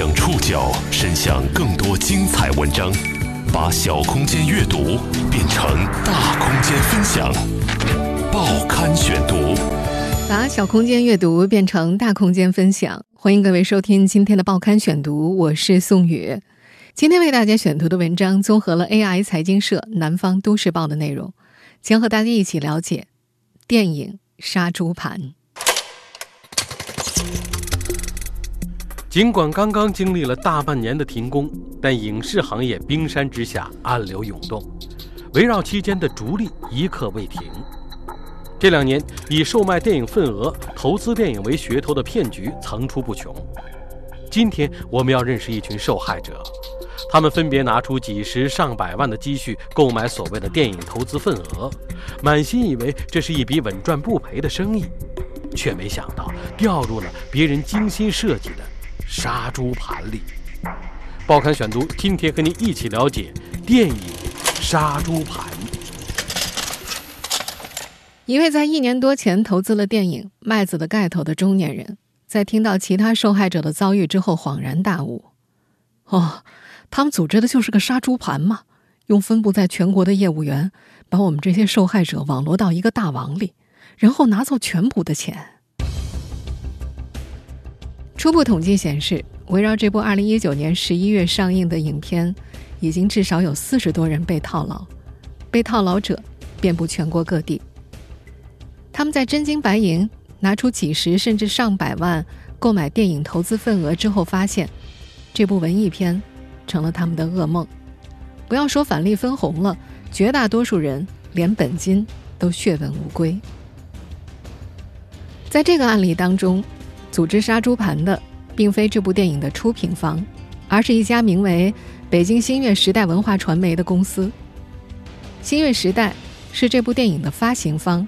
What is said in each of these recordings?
将触角伸向更多精彩文章，把小空间阅读变成大空间分享。报刊选读，把小空间阅读变成大空间分享。欢迎各位收听今天的报刊选读，我是宋宇。今天为大家选读的文章综合了 AI 财经社、南方都市报的内容，将和大家一起了解电影《杀猪盘》。尽管刚刚经历了大半年的停工，但影视行业冰山之下暗流涌动，围绕期间的逐利一刻未停。这两年，以售卖电影份额、投资电影为噱头的骗局层出不穷。今天，我们要认识一群受害者，他们分别拿出几十上百万的积蓄购买所谓的电影投资份额，满心以为这是一笔稳赚不赔的生意，却没想到掉入了别人精心设计的。杀猪盘里，报刊选读，今天和您一起了解电影《杀猪盘》。一位在一年多前投资了电影《麦子的盖头》的中年人，在听到其他受害者的遭遇之后，恍然大悟：哦，他们组织的就是个杀猪盘嘛！用分布在全国的业务员，把我们这些受害者网罗到一个大网里，然后拿走全部的钱。初步统计显示，围绕这部2019年11月上映的影片，已经至少有四十多人被套牢，被套牢者遍布全国各地。他们在真金白银拿出几十甚至上百万购买电影投资份额之后，发现这部文艺片成了他们的噩梦。不要说返利分红了，绝大多数人连本金都血本无归。在这个案例当中。组织杀猪盘的，并非这部电影的出品方，而是一家名为北京新月时代文化传媒的公司。新月时代是这部电影的发行方，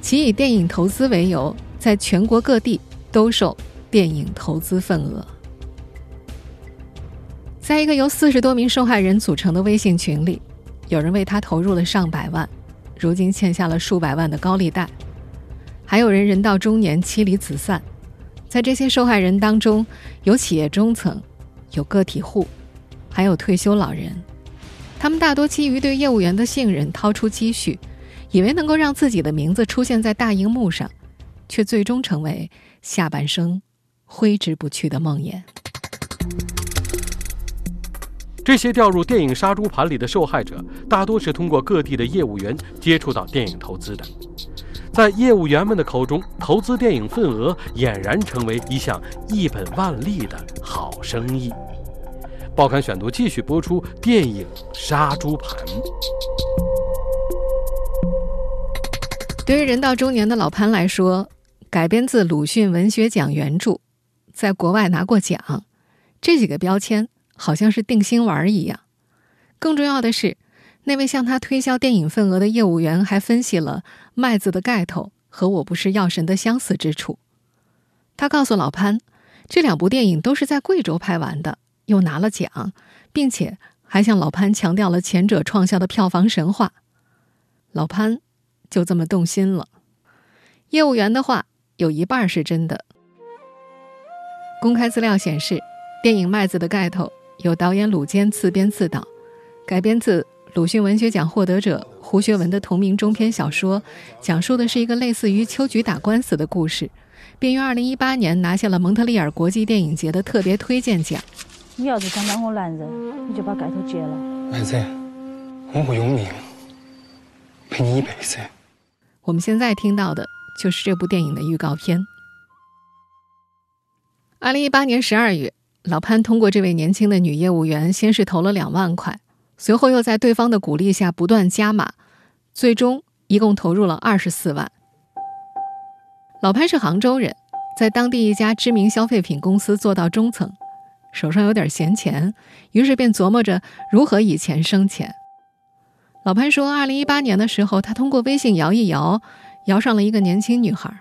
其以电影投资为由，在全国各地兜售电影投资份额。在一个由四十多名受害人组成的微信群里，有人为他投入了上百万，如今欠下了数百万的高利贷，还有人人到中年妻离子散。在这些受害人当中，有企业中层，有个体户，还有退休老人。他们大多基于对业务员的信任，掏出积蓄，以为能够让自己的名字出现在大荧幕上，却最终成为下半生挥之不去的梦魇。这些掉入电影杀猪盘里的受害者，大多是通过各地的业务员接触到电影投资的。在业务员们的口中，投资电影份额俨然成为一项一本万利的好生意。报刊选读继续播出电影《杀猪盘》。对于人到中年的老潘来说，改编自鲁迅文学奖原著，在国外拿过奖，这几个标签好像是定心丸一样。更重要的是。那位向他推销电影份额的业务员还分析了《麦子的盖头》和《我不是药神》的相似之处。他告诉老潘，这两部电影都是在贵州拍完的，又拿了奖，并且还向老潘强调了前者创下的票房神话。老潘就这么动心了。业务员的话有一半是真的。公开资料显示，电影《麦子的盖头》由导演鲁坚自编自导，改编自。鲁迅文学奖获得者胡学文的同名中篇小说，讲述的是一个类似于秋菊打官司的故事，并于2018年拿下了蒙特利尔国际电影节的特别推荐奖。你要是想当我男人，你就把盖头揭了。妹子，我会用命陪你一辈子。我们现在听到的就是这部电影的预告片。2018年12月，老潘通过这位年轻的女业务员，先是投了两万块。随后又在对方的鼓励下不断加码，最终一共投入了二十四万。老潘是杭州人，在当地一家知名消费品公司做到中层，手上有点闲钱，于是便琢磨着如何以钱生钱。老潘说，二零一八年的时候，他通过微信摇一摇，摇上了一个年轻女孩。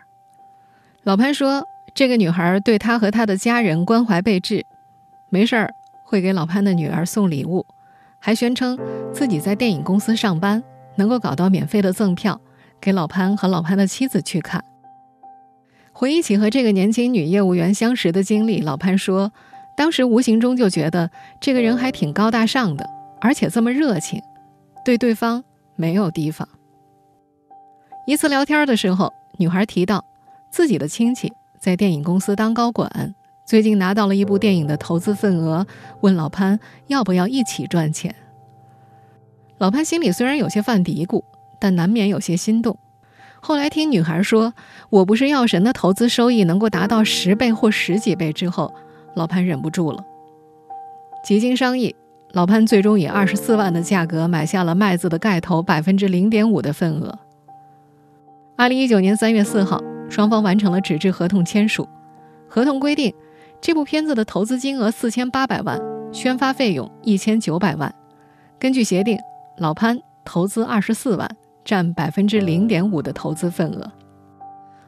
老潘说，这个女孩对他和他的家人关怀备至，没事儿会给老潘的女儿送礼物。还宣称自己在电影公司上班，能够搞到免费的赠票给老潘和老潘的妻子去看。回忆起和这个年轻女业务员相识的经历，老潘说，当时无形中就觉得这个人还挺高大上的，而且这么热情，对对方没有提防。一次聊天的时候，女孩提到自己的亲戚在电影公司当高管，最近拿到了一部电影的投资份额，问老潘要不要一起赚钱。老潘心里虽然有些犯嘀咕，但难免有些心动。后来听女孩说“我不是药神”的投资收益能够达到十倍或十几倍之后，老潘忍不住了。几经商议，老潘最终以二十四万的价格买下了麦子的盖头百分之零点五的份额。二零一九年三月四号，双方完成了纸质合同签署。合同规定，这部片子的投资金额四千八百万，宣发费用一千九百万。根据协定，老潘投资二十四万。占百分之零点五的投资份额。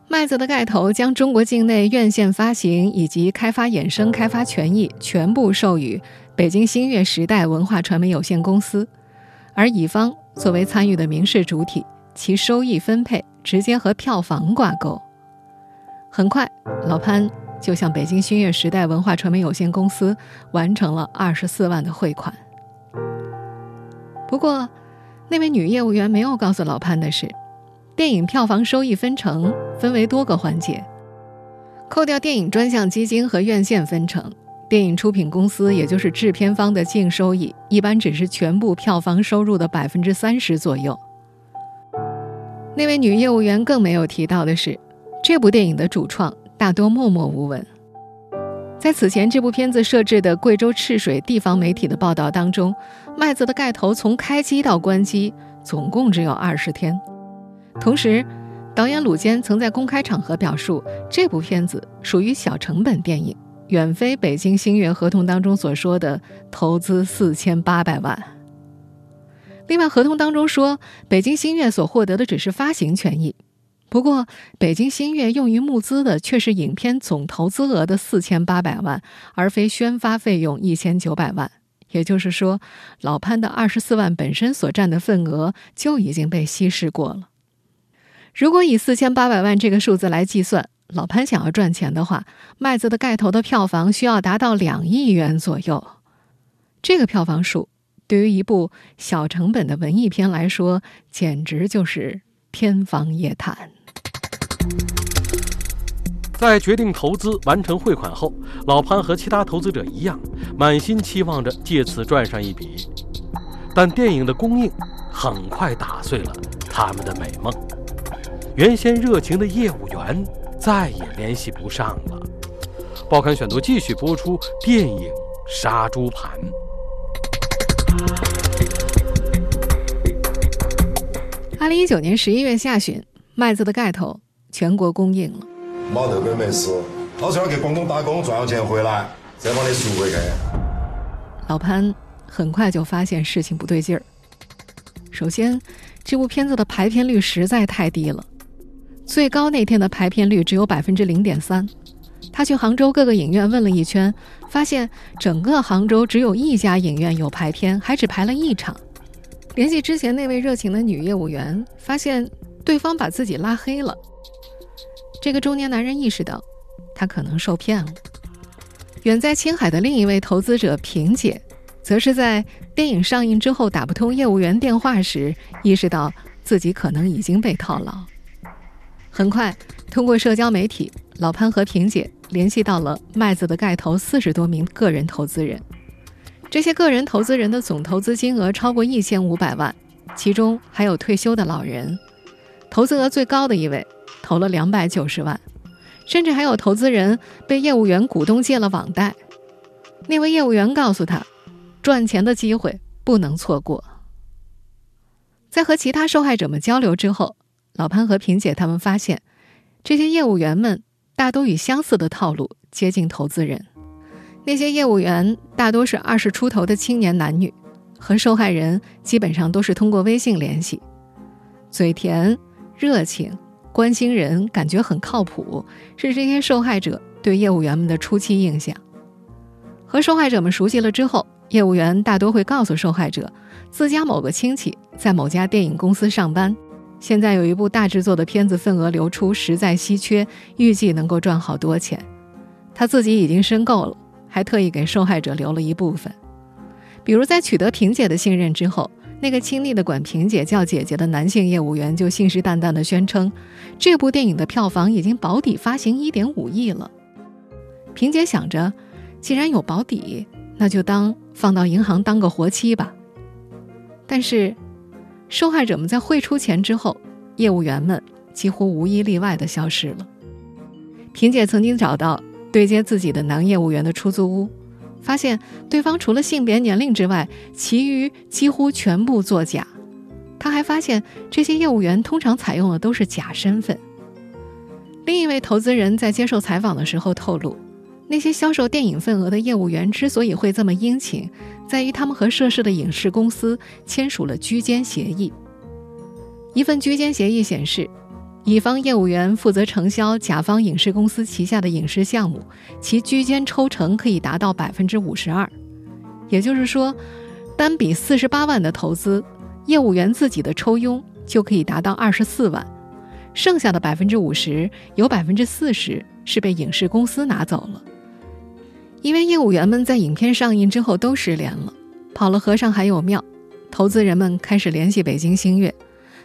麦子的盖头将中国境内院线发行以及开发衍生开发权益全部授予北京星月时代文化传媒有限公司，而乙方作为参与的民事主体，其收益分配直接和票房挂钩。很快，老潘就向北京星月时代文化传媒有限公司完成了二十四万的汇款。不过，那位女业务员没有告诉老潘的是，电影票房收益分成分为多个环节，扣掉电影专项基金和院线分成，电影出品公司也就是制片方的净收益一般只是全部票房收入的百分之三十左右。那位女业务员更没有提到的是，这部电影的主创大多默默无闻。在此前这部片子设置的贵州赤水地方媒体的报道当中，麦子的盖头从开机到关机总共只有二十天。同时，导演鲁坚曾在公开场合表述，这部片子属于小成本电影，远非北京星月合同当中所说的投资四千八百万。另外，合同当中说，北京星月所获得的只是发行权益。不过，北京新月用于募资的却是影片总投资额的四千八百万，而非宣发费用一千九百万。也就是说，老潘的二十四万本身所占的份额就已经被稀释过了。如果以四千八百万这个数字来计算，老潘想要赚钱的话，麦子的盖头的票房需要达到两亿元左右。这个票房数，对于一部小成本的文艺片来说，简直就是天方夜谭。在决定投资、完成汇款后，老潘和其他投资者一样，满心期望着借此赚上一笔。但电影的公映很快打碎了他们的美梦。原先热情的业务员再也联系不上了。报刊选读继续播出电影《杀猪盘》。二零一九年十一月下旬，麦子的盖头全国公映了。没特别没事，到时候给广东打工赚了钱回来，再把你赎回去。老潘很快就发现事情不对劲儿。首先，这部片子的排片率实在太低了，最高那天的排片率只有百分之零点三。他去杭州各个影院问了一圈，发现整个杭州只有一家影院有排片，还只排了一场。联系之前那位热情的女业务员，发现对方把自己拉黑了。这个中年男人意识到，他可能受骗了。远在青海的另一位投资者平姐，则是在电影上映之后打不通业务员电话时，意识到自己可能已经被套牢。很快，通过社交媒体，老潘和平姐联系到了麦子的盖头四十多名个人投资人。这些个人投资人的总投资金额超过一千五百万，其中还有退休的老人。投资额最高的一位。投了两百九十万，甚至还有投资人被业务员股东借了网贷。那位业务员告诉他，赚钱的机会不能错过。在和其他受害者们交流之后，老潘和平姐他们发现，这些业务员们大都与相似的套路接近投资人。那些业务员大多是二十出头的青年男女，和受害人基本上都是通过微信联系，嘴甜热情。关心人，感觉很靠谱，是这些受害者对业务员们的初期印象。和受害者们熟悉了之后，业务员大多会告诉受害者，自家某个亲戚在某家电影公司上班，现在有一部大制作的片子份额流出，实在稀缺，预计能够赚好多钱。他自己已经申购了，还特意给受害者留了一部分。比如，在取得萍姐的信任之后，那个亲昵的管萍姐叫姐姐的男性业务员就信誓旦旦地宣称，这部电影的票房已经保底发行一点五亿了。萍姐想着，既然有保底，那就当放到银行当个活期吧。但是，受害者们在汇出钱之后，业务员们几乎无一例外地消失了。萍姐曾经找到对接自己的男业务员的出租屋。发现对方除了性别、年龄之外，其余几乎全部作假。他还发现这些业务员通常采用的都是假身份。另一位投资人在接受采访的时候透露，那些销售电影份额的业务员之所以会这么殷勤，在于他们和涉事的影视公司签署了居间协议。一份居间协议显示。乙方业务员负责承销甲方影视公司旗下的影视项目，其居间抽成可以达到百分之五十二。也就是说，单笔四十八万的投资，业务员自己的抽佣就可以达到二十四万，剩下的百分之五十有百分之四十是被影视公司拿走了。因为业务员们在影片上映之后都失联了，跑了和尚还有庙，投资人们开始联系北京星月。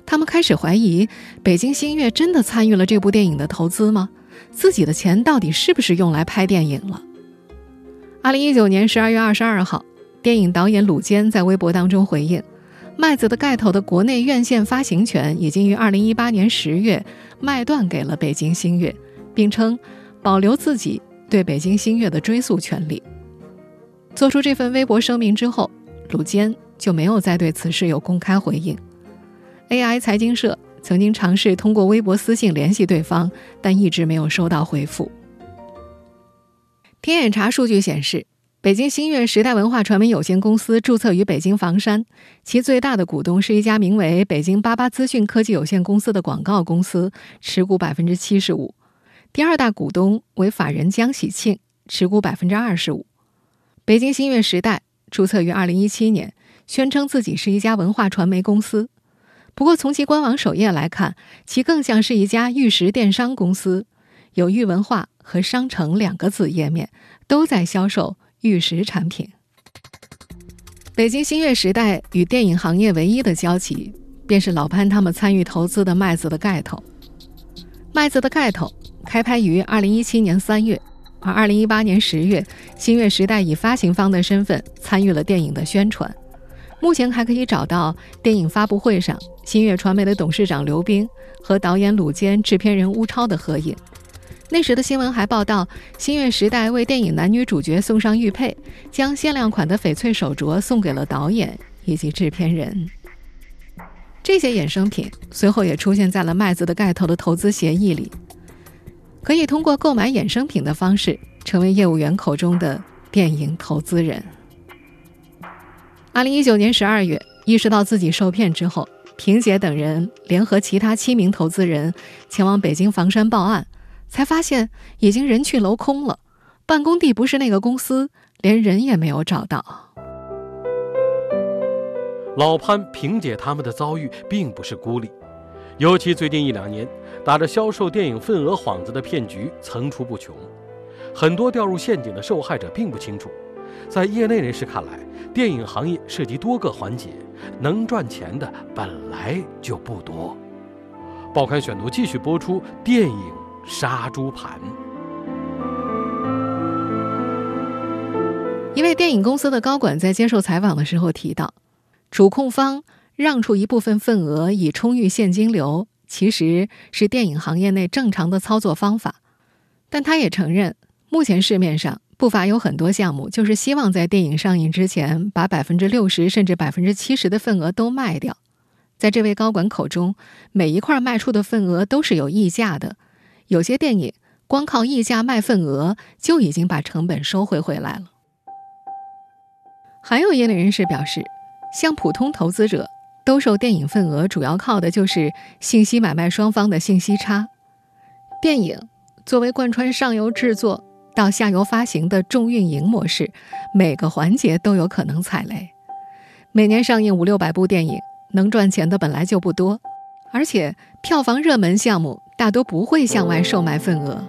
他们开始怀疑，北京星月真的参与了这部电影的投资吗？自己的钱到底是不是用来拍电影了？二零一九年十二月二十二号，电影导演鲁坚在微博当中回应：“麦子的盖头的国内院线发行权已经于二零一八年十月卖断给了北京星月，并称保留自己对北京新月的追诉权利。”做出这份微博声明之后，鲁坚就没有再对此事有公开回应。AI 财经社曾经尝试通过微博私信联系对方，但一直没有收到回复。天眼查数据显示，北京星月时代文化传媒有限公司注册于北京房山，其最大的股东是一家名为北京八八资讯科技有限公司的广告公司，持股百分之七十五；第二大股东为法人江喜庆，持股百分之二十五。北京星月时代注册于二零一七年，宣称自己是一家文化传媒公司。不过，从其官网首页来看，其更像是一家玉石电商公司，有“玉文化”和“商城”两个子页面，都在销售玉石产品。北京新月时代与电影行业唯一的交集，便是老潘他们参与投资的《麦子的盖头》。《麦子的盖头》开拍于二零一七年三月，而二零一八年十月，新月时代以发行方的身份参与了电影的宣传。目前还可以找到电影发布会上新月传媒的董事长刘冰和导演鲁坚、制片人乌超的合影。那时的新闻还报道，新月时代为电影男女主角送上玉佩，将限量款的翡翠手镯送给了导演以及制片人。这些衍生品随后也出现在了麦子的盖头的投资协议里，可以通过购买衍生品的方式成为业务员口中的电影投资人。二零一九年十二月，意识到自己受骗之后，萍姐等人联合其他七名投资人前往北京房山报案，才发现已经人去楼空了，办公地不是那个公司，连人也没有找到。老潘、萍姐他们的遭遇并不是孤立，尤其最近一两年，打着销售电影份额幌子的骗局层出不穷，很多掉入陷阱的受害者并不清楚。在业内人士看来，电影行业涉及多个环节，能赚钱的本来就不多。报刊选读继续播出电影杀猪盘。一位电影公司的高管在接受采访的时候提到，主控方让出一部分份额以充裕现金流，其实是电影行业内正常的操作方法。但他也承认，目前市面上。不乏有很多项目，就是希望在电影上映之前，把百分之六十甚至百分之七十的份额都卖掉。在这位高管口中，每一块卖出的份额都是有溢价的。有些电影光靠溢价卖份额，就已经把成本收回回来了。还有业内人士表示，像普通投资者兜售电影份额，主要靠的就是信息买卖双方的信息差。电影作为贯穿上游制作。到下游发行的重运营模式，每个环节都有可能踩雷。每年上映五六百部电影，能赚钱的本来就不多，而且票房热门项目大多不会向外售卖份额。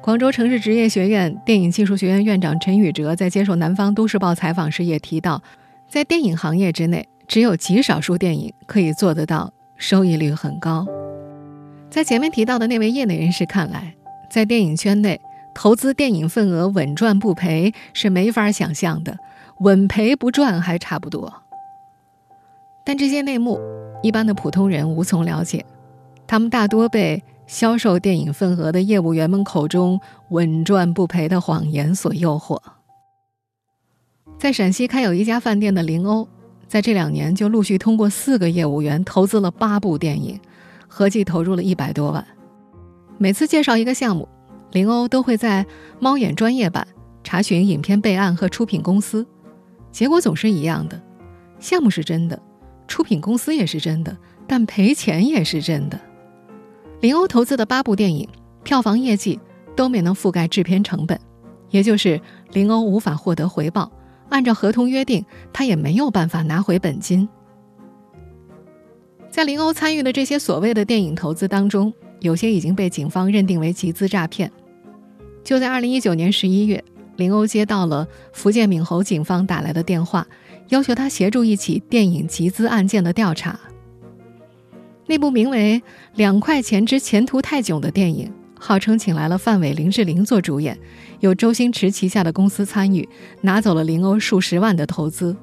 广州城市职业学院电影技术学院院长陈宇哲在接受南方都市报采访时也提到，在电影行业之内，只有极少数电影可以做得到收益率很高。在前面提到的那位业内人士看来，在电影圈内，投资电影份额稳赚不赔是没法想象的，稳赔不赚还差不多。但这些内幕，一般的普通人无从了解，他们大多被销售电影份额的业务员们口中稳赚不赔的谎言所诱惑。在陕西开有一家饭店的林欧，在这两年就陆续通过四个业务员投资了八部电影。合计投入了一百多万。每次介绍一个项目，林欧都会在猫眼专业版查询影片备案和出品公司，结果总是一样的：项目是真的，出品公司也是真的，但赔钱也是真的。林欧投资的八部电影票房业绩都没能覆盖制片成本，也就是林欧无法获得回报。按照合同约定，他也没有办法拿回本金。在林欧参与的这些所谓的电影投资当中，有些已经被警方认定为集资诈骗。就在二零一九年十一月，林欧接到了福建闽侯警方打来的电话，要求他协助一起电影集资案件的调查。那部名为《两块钱之前途太囧》的电影，号称请来了范伟、林志玲做主演，有周星驰旗下的公司参与，拿走了林欧数十万的投资。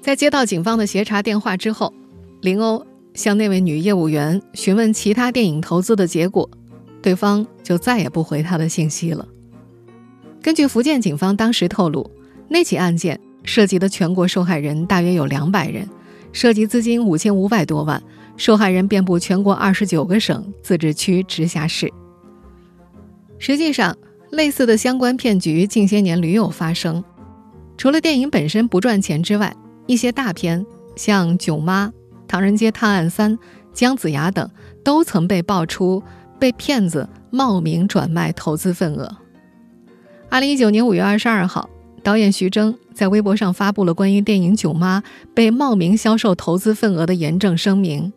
在接到警方的协查电话之后，林欧向那位女业务员询问其他电影投资的结果，对方就再也不回他的信息了。根据福建警方当时透露，那起案件涉及的全国受害人大约有两百人，涉及资金五千五百多万，受害人遍布全国二十九个省、自治区、直辖市。实际上，类似的相关骗局近些年屡有发生。除了电影本身不赚钱之外，一些大片像《囧妈》。《唐人街探案三》、姜子牙等都曾被爆出被骗子冒名转卖投资份额。二零一九年五月二十二号，导演徐峥在微博上发布了关于电影《囧妈》被冒名销售投资份额的严正声明。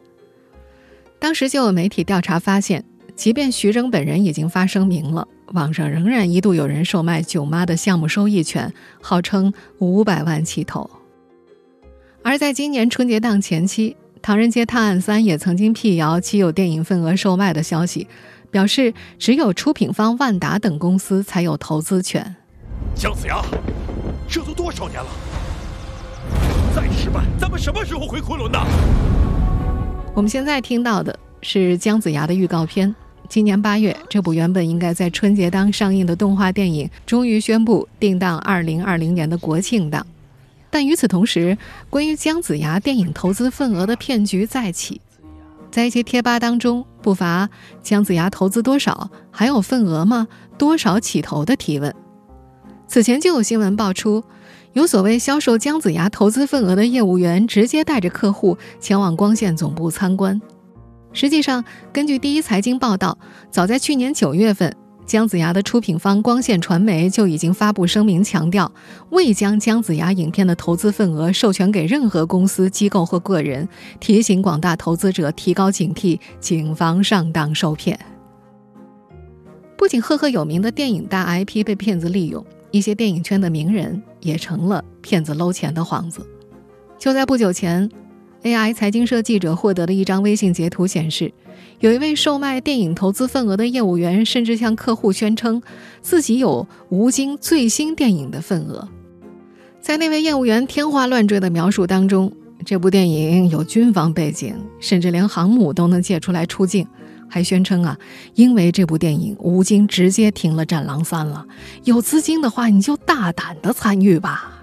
当时就有媒体调查发现，即便徐峥本人已经发声明了，网上仍然一度有人售卖《囧妈》的项目收益权，号称五百万起投。而在今年春节档前期，《唐人街探案三》也曾经辟谣其有电影份额售卖的消息，表示只有出品方万达等公司才有投资权。姜子牙，这都多少年了？再失败，咱们什么时候回昆仑呢？我们现在听到的是姜子牙的预告片。今年八月，这部原本应该在春节档上映的动画电影，终于宣布定档二零二零年的国庆档。但与此同时，关于姜子牙电影投资份额的骗局再起，在一些贴吧当中不乏“姜子牙投资多少？还有份额吗？多少起投？”的提问。此前就有新闻爆出，有所谓销售姜子牙投资份额的业务员直接带着客户前往光线总部参观。实际上，根据第一财经报道，早在去年九月份。姜子牙的出品方光线传媒就已经发布声明，强调未将姜子牙影片的投资份额授权给任何公司、机构或个人，提醒广大投资者提高警惕，谨防上当受骗。不仅赫赫有名的电影大 IP 被骗子利用，一些电影圈的名人也成了骗子搂钱的幌子。就在不久前。AI 财经社记者获得的一张微信截图显示，有一位售卖电影投资份额的业务员，甚至向客户宣称自己有吴京最新电影的份额。在那位业务员天花乱坠的描述当中，这部电影有军方背景，甚至连航母都能借出来出镜，还宣称啊，因为这部电影，吴京直接停了《战狼三》了。有资金的话，你就大胆的参与吧。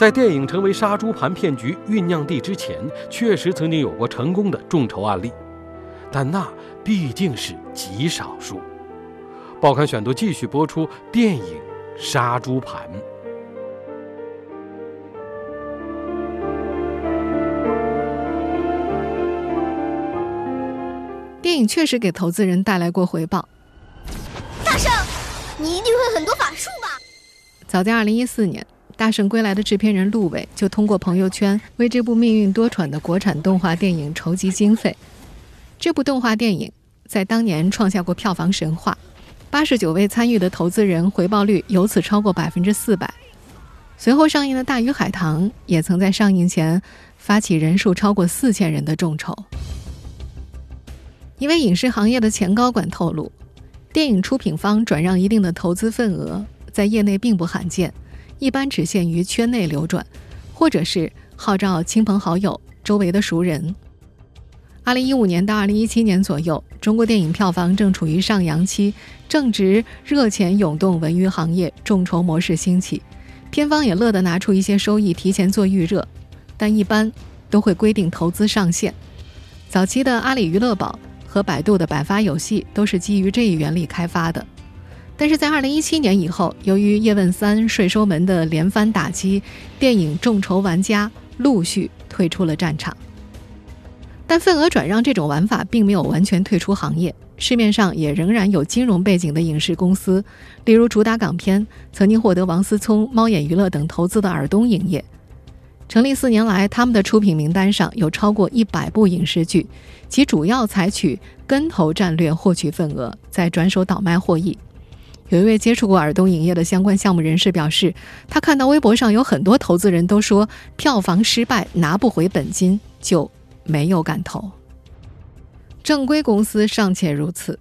在电影成为杀猪盘骗局酝酿地之前，确实曾经有过成功的众筹案例，但那毕竟是极少数。报刊选读继续播出电影《杀猪盘》。电影确实给投资人带来过回报。大圣，你一定会很多法术吧？早在二零一四年。大圣归来的制片人陆伟就通过朋友圈为这部命运多舛的国产动画电影筹集经费。这部动画电影在当年创下过票房神话，八十九位参与的投资人回报率由此超过百分之四百。随后上映的《大鱼海棠》也曾在上映前发起人数超过四千人的众筹。一位影视行业的前高管透露，电影出品方转让一定的投资份额，在业内并不罕见，一般只限于圈内流转，或者是号召亲朋好友、周围的熟人。二零一五年到二零一七年左右，中国电影票房正处于上扬期，正值热钱涌动，文娱行业众筹模式兴起，片方也乐得拿出一些收益提前做预热，但一般都会规定投资上限。早期的阿里娱乐宝。和百度的百发有戏都是基于这一原理开发的，但是在二零一七年以后，由于叶问三、税收门的连番打击，电影众筹玩家陆续退出了战场。但份额转让这种玩法并没有完全退出行业，市面上也仍然有金融背景的影视公司，例如主打港片、曾经获得王思聪、猫眼娱乐等投资的尔东影业。成立四年来，他们的出品名单上有超过一百部影视剧，其主要采取跟投战略获取份额，再转手倒卖获益。有一位接触过尔东影业的相关项目人士表示，他看到微博上有很多投资人都说票房失败拿不回本金，就没有敢投。正规公司尚且如此，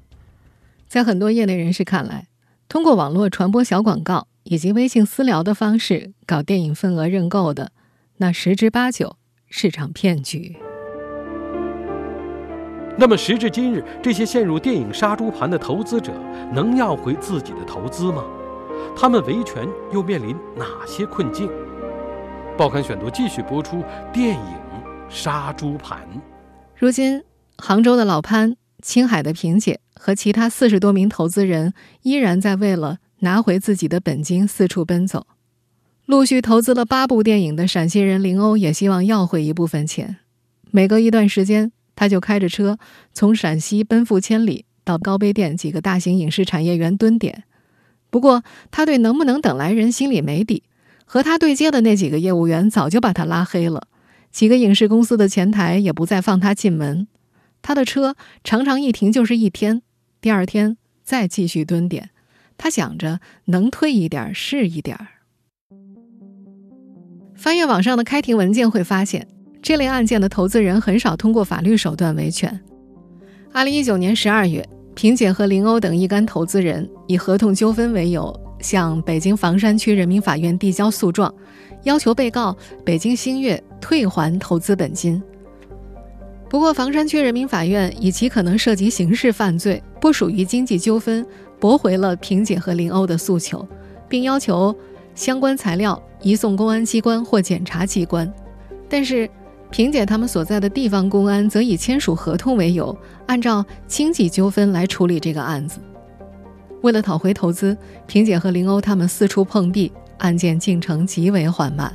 在很多业内人士看来，通过网络传播小广告以及微信私聊的方式搞电影份额认购的。那十之八九是场骗局。那么时至今日，这些陷入电影杀猪盘的投资者能要回自己的投资吗？他们维权又面临哪些困境？报刊选读继续播出：电影杀猪盘。如今，杭州的老潘、青海的萍姐和其他四十多名投资人依然在为了拿回自己的本金四处奔走。陆续投资了八部电影的陕西人林欧也希望要回一部分钱。每隔一段时间，他就开着车从陕西奔赴千里，到高碑店几个大型影视产业园蹲点。不过，他对能不能等来人心里没底。和他对接的那几个业务员早就把他拉黑了，几个影视公司的前台也不再放他进门。他的车常常一停就是一天，第二天再继续蹲点。他想着能退一点是一点儿。翻阅网上的开庭文件，会发现这类案件的投资人很少通过法律手段维权。二零一九年十二月，萍姐和林欧等一干投资人以合同纠纷为由，向北京房山区人民法院递交诉状，要求被告北京星月退还投资本金。不过，房山区人民法院以其可能涉及刑事犯罪，不属于经济纠纷，驳回了萍姐和林欧的诉求，并要求。相关材料移送公安机关或检察机关，但是萍姐他们所在的地方公安则以签署合同为由，按照经济纠纷来处理这个案子。为了讨回投资，萍姐和林欧他们四处碰壁，案件进程极为缓慢。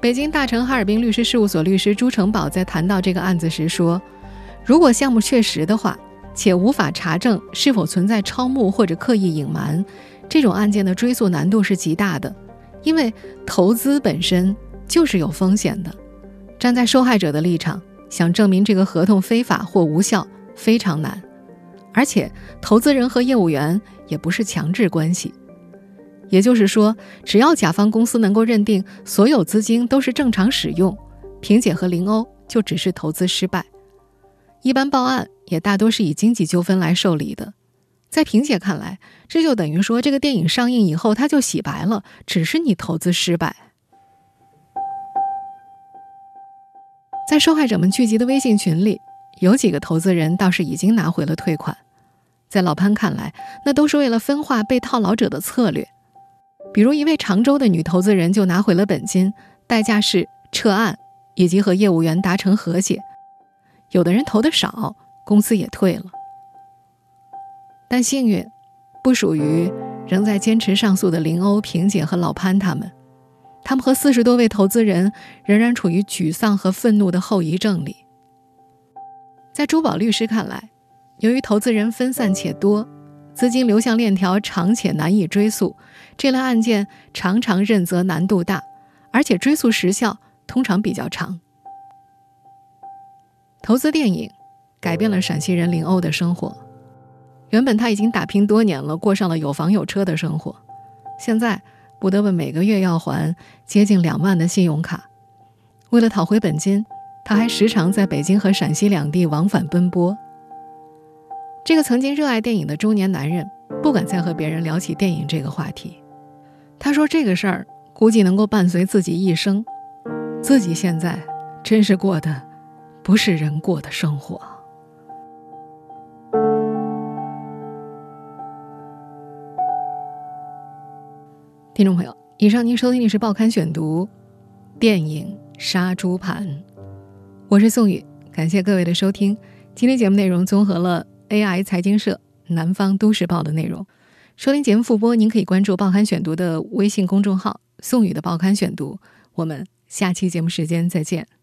北京大成哈尔滨律师事务所律师朱成宝在谈到这个案子时说：“如果项目确实的话，且无法查证是否存在超募或者刻意隐瞒。”这种案件的追诉难度是极大的，因为投资本身就是有风险的。站在受害者的立场，想证明这个合同非法或无效非常难。而且，投资人和业务员也不是强制关系，也就是说，只要甲方公司能够认定所有资金都是正常使用，萍姐和林欧就只是投资失败。一般报案也大多是以经济纠纷来受理的。在萍姐看来，这就等于说，这个电影上映以后，他就洗白了，只是你投资失败。在受害者们聚集的微信群里，有几个投资人倒是已经拿回了退款。在老潘看来，那都是为了分化被套牢者的策略。比如，一位常州的女投资人就拿回了本金，代价是撤案以及和业务员达成和解。有的人投的少，公司也退了。但幸运，不属于仍在坚持上诉的林欧、萍姐和老潘他们。他们和四十多位投资人仍然处于沮丧和愤怒的后遗症里。在珠宝律师看来，由于投资人分散且多，资金流向链条长且难以追溯，这类案件常常认责难度大，而且追诉时效通常比较长。投资电影改变了陕西人林欧的生活。原本他已经打拼多年了，过上了有房有车的生活，现在不得不每个月要还接近两万的信用卡。为了讨回本金，他还时常在北京和陕西两地往返奔波。这个曾经热爱电影的中年男人不敢再和别人聊起电影这个话题。他说：“这个事儿估计能够伴随自己一生，自己现在真是过的不是人过的生活。”听众朋友，以上您收听的是《报刊选读》电影《杀猪盘》，我是宋宇，感谢各位的收听。今天节目内容综合了 AI 财经社、南方都市报的内容。收听节目复播，您可以关注《报刊选读》的微信公众号“宋宇的报刊选读”。我们下期节目时间再见。